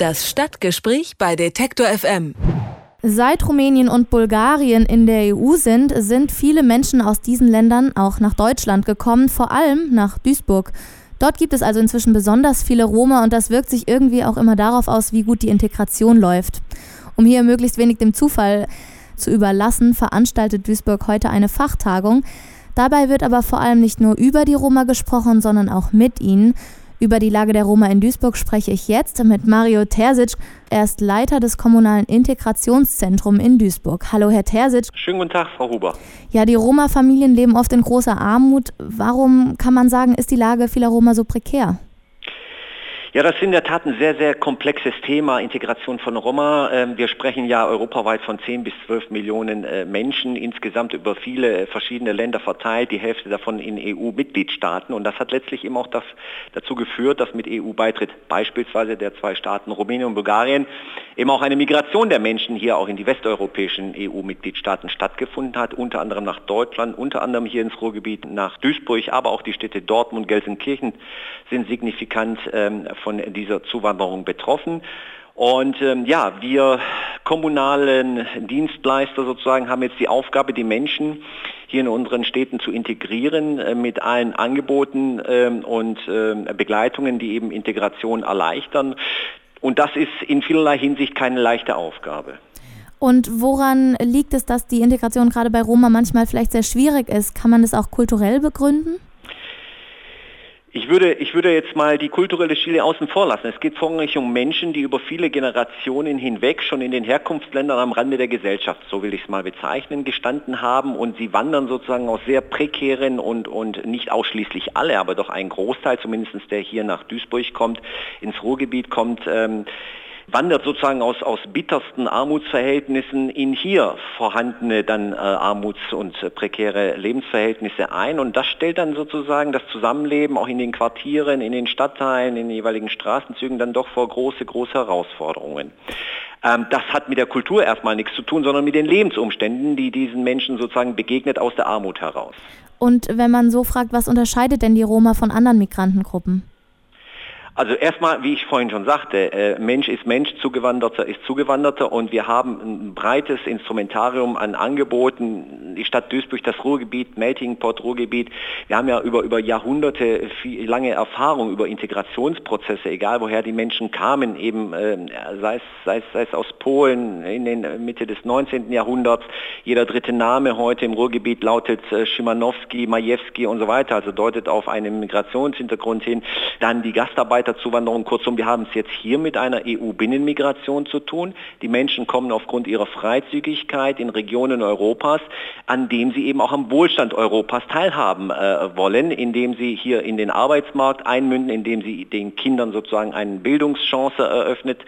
Das Stadtgespräch bei Detektor FM. Seit Rumänien und Bulgarien in der EU sind, sind viele Menschen aus diesen Ländern auch nach Deutschland gekommen, vor allem nach Duisburg. Dort gibt es also inzwischen besonders viele Roma und das wirkt sich irgendwie auch immer darauf aus, wie gut die Integration läuft. Um hier möglichst wenig dem Zufall zu überlassen, veranstaltet Duisburg heute eine Fachtagung. Dabei wird aber vor allem nicht nur über die Roma gesprochen, sondern auch mit ihnen. Über die Lage der Roma in Duisburg spreche ich jetzt mit Mario Terzic. Er ist Leiter des Kommunalen Integrationszentrums in Duisburg. Hallo, Herr Terzic. Schönen guten Tag, Frau Huber. Ja, die Roma-Familien leben oft in großer Armut. Warum kann man sagen, ist die Lage vieler Roma so prekär? Ja, das ist in der Tat ein sehr, sehr komplexes Thema, Integration von Roma. Ähm, wir sprechen ja europaweit von 10 bis 12 Millionen äh, Menschen, insgesamt über viele verschiedene Länder verteilt, die Hälfte davon in EU-Mitgliedstaaten. Und das hat letztlich eben auch das, dazu geführt, dass mit EU-Beitritt beispielsweise der zwei Staaten Rumänien und Bulgarien eben auch eine Migration der Menschen hier auch in die westeuropäischen EU-Mitgliedstaaten stattgefunden hat, unter anderem nach Deutschland, unter anderem hier ins Ruhrgebiet, nach Duisburg, aber auch die Städte Dortmund, Gelsenkirchen sind signifikant ähm, von dieser Zuwanderung betroffen. Und ähm, ja, wir kommunalen Dienstleister sozusagen haben jetzt die Aufgabe, die Menschen hier in unseren Städten zu integrieren äh, mit allen Angeboten ähm, und äh, Begleitungen, die eben Integration erleichtern. Und das ist in vielerlei Hinsicht keine leichte Aufgabe. Und woran liegt es, dass die Integration gerade bei Roma manchmal vielleicht sehr schwierig ist? Kann man das auch kulturell begründen? Ich würde, ich würde jetzt mal die kulturelle Schiene außen vor lassen. Es geht vorrangig um Menschen, die über viele Generationen hinweg schon in den Herkunftsländern am Rande der Gesellschaft, so will ich es mal bezeichnen, gestanden haben und sie wandern sozusagen aus sehr prekären und, und nicht ausschließlich alle, aber doch ein Großteil zumindest, der hier nach Duisburg kommt, ins Ruhrgebiet kommt, ähm, wandert sozusagen aus, aus bittersten Armutsverhältnissen in hier vorhandene dann äh, Armuts- und äh, prekäre Lebensverhältnisse ein. Und das stellt dann sozusagen das Zusammenleben auch in den Quartieren, in den Stadtteilen, in den jeweiligen Straßenzügen dann doch vor große, große Herausforderungen. Ähm, das hat mit der Kultur erstmal nichts zu tun, sondern mit den Lebensumständen, die diesen Menschen sozusagen begegnet aus der Armut heraus. Und wenn man so fragt, was unterscheidet denn die Roma von anderen Migrantengruppen? Also erstmal, wie ich vorhin schon sagte, äh, Mensch ist Mensch, Zugewanderter ist Zugewanderter und wir haben ein breites Instrumentarium an Angeboten. Die Stadt Duisburg, das Ruhrgebiet, Melting Pot Ruhrgebiet. Wir haben ja über, über Jahrhunderte viel, lange Erfahrung über Integrationsprozesse, egal woher die Menschen kamen, eben äh, sei, es, sei, es, sei es aus Polen in den Mitte des 19. Jahrhunderts. Jeder dritte Name heute im Ruhrgebiet lautet äh, Schimanowski, Majewski und so weiter, also deutet auf einen Migrationshintergrund hin. Dann die Gastarbeiter Arbeiterzuwanderung. Kurzum, wir haben es jetzt hier mit einer EU-Binnenmigration zu tun. Die Menschen kommen aufgrund ihrer Freizügigkeit in Regionen Europas, an denen sie eben auch am Wohlstand Europas teilhaben äh, wollen, indem sie hier in den Arbeitsmarkt einmünden, indem sie den Kindern sozusagen eine Bildungschance eröffnet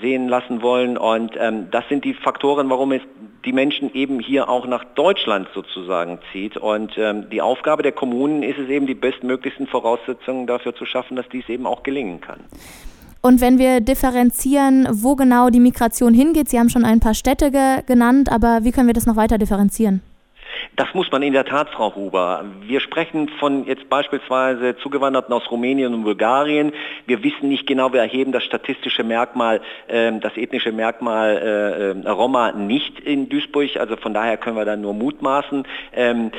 sehen lassen wollen. Und ähm, das sind die Faktoren, warum es die Menschen eben hier auch nach Deutschland sozusagen zieht. Und ähm, die Aufgabe der Kommunen ist es eben, die bestmöglichsten Voraussetzungen dafür zu schaffen, dass dies eben auch gelingen kann. Und wenn wir differenzieren, wo genau die Migration hingeht, Sie haben schon ein paar Städte ge genannt, aber wie können wir das noch weiter differenzieren? Das muss man in der Tat, Frau Huber. Wir sprechen von jetzt beispielsweise Zugewanderten aus Rumänien und Bulgarien. Wir wissen nicht genau, wir erheben das statistische Merkmal, äh, das ethnische Merkmal äh, äh, Roma nicht in Duisburg. Also von daher können wir da nur mutmaßen. Ähm,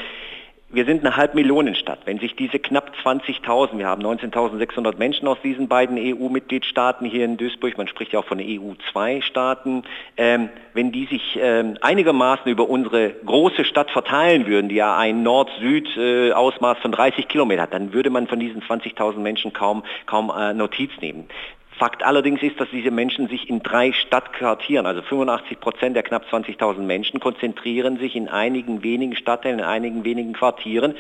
wir sind eine Halbmillionenstadt. Wenn sich diese knapp 20.000, wir haben 19.600 Menschen aus diesen beiden EU-Mitgliedstaaten hier in Duisburg, man spricht ja auch von EU-2-Staaten, ähm, wenn die sich ähm, einigermaßen über unsere große Stadt verteilen würden, die ja ein Nord-Süd-Ausmaß äh, von 30 Kilometern hat, dann würde man von diesen 20.000 Menschen kaum, kaum äh, Notiz nehmen. Fakt allerdings ist, dass diese Menschen sich in drei Stadtquartieren, also 85 Prozent der knapp 20.000 Menschen, konzentrieren sich in einigen wenigen Stadtteilen, in einigen wenigen Quartieren.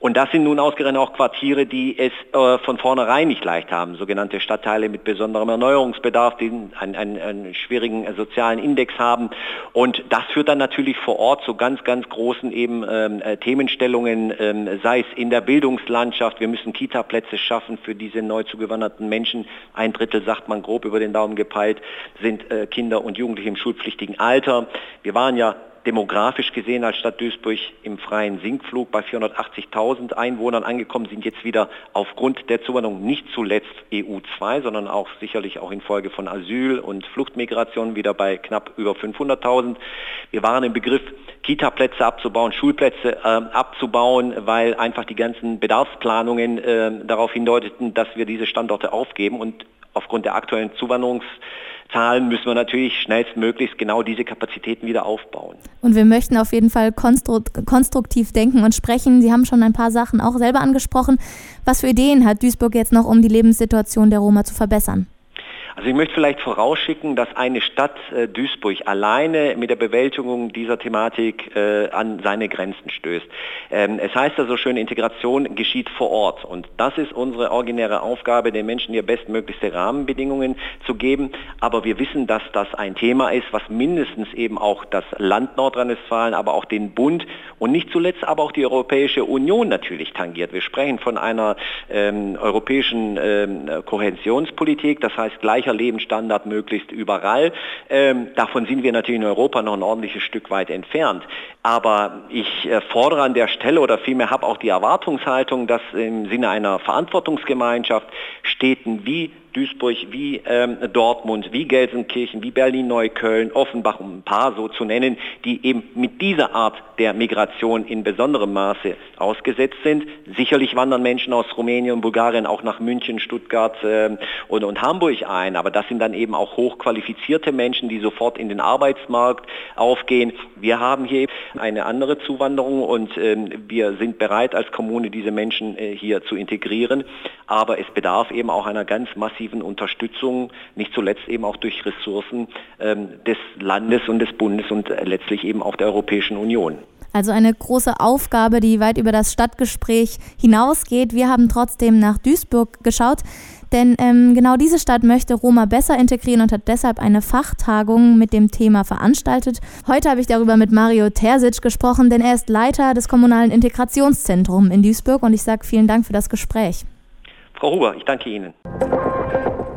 Und das sind nun ausgerechnet auch Quartiere, die es äh, von vornherein nicht leicht haben, sogenannte Stadtteile mit besonderem Erneuerungsbedarf, die einen, einen, einen schwierigen äh, sozialen Index haben. Und das führt dann natürlich vor Ort zu ganz, ganz großen eben ähm, äh, Themenstellungen, ähm, sei es in der Bildungslandschaft, wir müssen Kita-Plätze schaffen für diese neu zugewanderten Menschen. Ein Drittel, sagt man grob über den Daumen gepeilt, sind äh, Kinder und Jugendliche im schulpflichtigen Alter. Wir waren ja demografisch gesehen als Stadt Duisburg im freien Sinkflug bei 480.000 Einwohnern angekommen, sind jetzt wieder aufgrund der Zuwanderung nicht zuletzt EU2, sondern auch sicherlich auch infolge von Asyl- und Fluchtmigration wieder bei knapp über 500.000. Wir waren im Begriff, Kita-Plätze abzubauen, Schulplätze äh, abzubauen, weil einfach die ganzen Bedarfsplanungen äh, darauf hindeuteten, dass wir diese Standorte aufgeben und aufgrund der aktuellen Zuwanderungs Zahlen müssen wir natürlich schnellstmöglichst genau diese Kapazitäten wieder aufbauen. Und wir möchten auf jeden Fall konstruktiv denken und sprechen. Sie haben schon ein paar Sachen auch selber angesprochen. Was für Ideen hat Duisburg jetzt noch, um die Lebenssituation der Roma zu verbessern? Also ich möchte vielleicht vorausschicken, dass eine Stadt äh, Duisburg alleine mit der Bewältigung dieser Thematik äh, an seine Grenzen stößt. Ähm, es heißt also schön, Integration geschieht vor Ort und das ist unsere originäre Aufgabe, den Menschen hier bestmöglichste Rahmenbedingungen zu geben. Aber wir wissen, dass das ein Thema ist, was mindestens eben auch das Land Nordrhein-Westfalen, aber auch den Bund und nicht zuletzt aber auch die Europäische Union natürlich tangiert. Wir sprechen von einer ähm, europäischen ähm, Kohäsionspolitik, das heißt gleich gleicher Lebensstandard möglichst überall. Ähm, davon sind wir natürlich in Europa noch ein ordentliches Stück weit entfernt. Aber ich äh, fordere an der Stelle oder vielmehr habe auch die Erwartungshaltung, dass im Sinne einer Verantwortungsgemeinschaft Städten wie Duisburg, wie ähm, Dortmund, wie Gelsenkirchen, wie Berlin-Neukölln, Offenbach, um ein paar so zu nennen, die eben mit dieser Art der Migration in besonderem Maße ausgesetzt sind. Sicherlich wandern Menschen aus Rumänien und Bulgarien auch nach München, Stuttgart äh, und, und Hamburg ein, aber das sind dann eben auch hochqualifizierte Menschen, die sofort in den Arbeitsmarkt aufgehen. Wir haben hier eine andere Zuwanderung und ähm, wir sind bereit als Kommune diese Menschen äh, hier zu integrieren, aber es bedarf eben auch einer ganz massiven massiven Unterstützung, nicht zuletzt eben auch durch Ressourcen ähm, des Landes und des Bundes und letztlich eben auch der Europäischen Union. Also eine große Aufgabe, die weit über das Stadtgespräch hinausgeht. Wir haben trotzdem nach Duisburg geschaut, denn ähm, genau diese Stadt möchte Roma besser integrieren und hat deshalb eine Fachtagung mit dem Thema veranstaltet. Heute habe ich darüber mit Mario Terzic gesprochen, denn er ist Leiter des kommunalen Integrationszentrums in Duisburg und ich sage vielen Dank für das Gespräch. Frau Huber, ich danke Ihnen.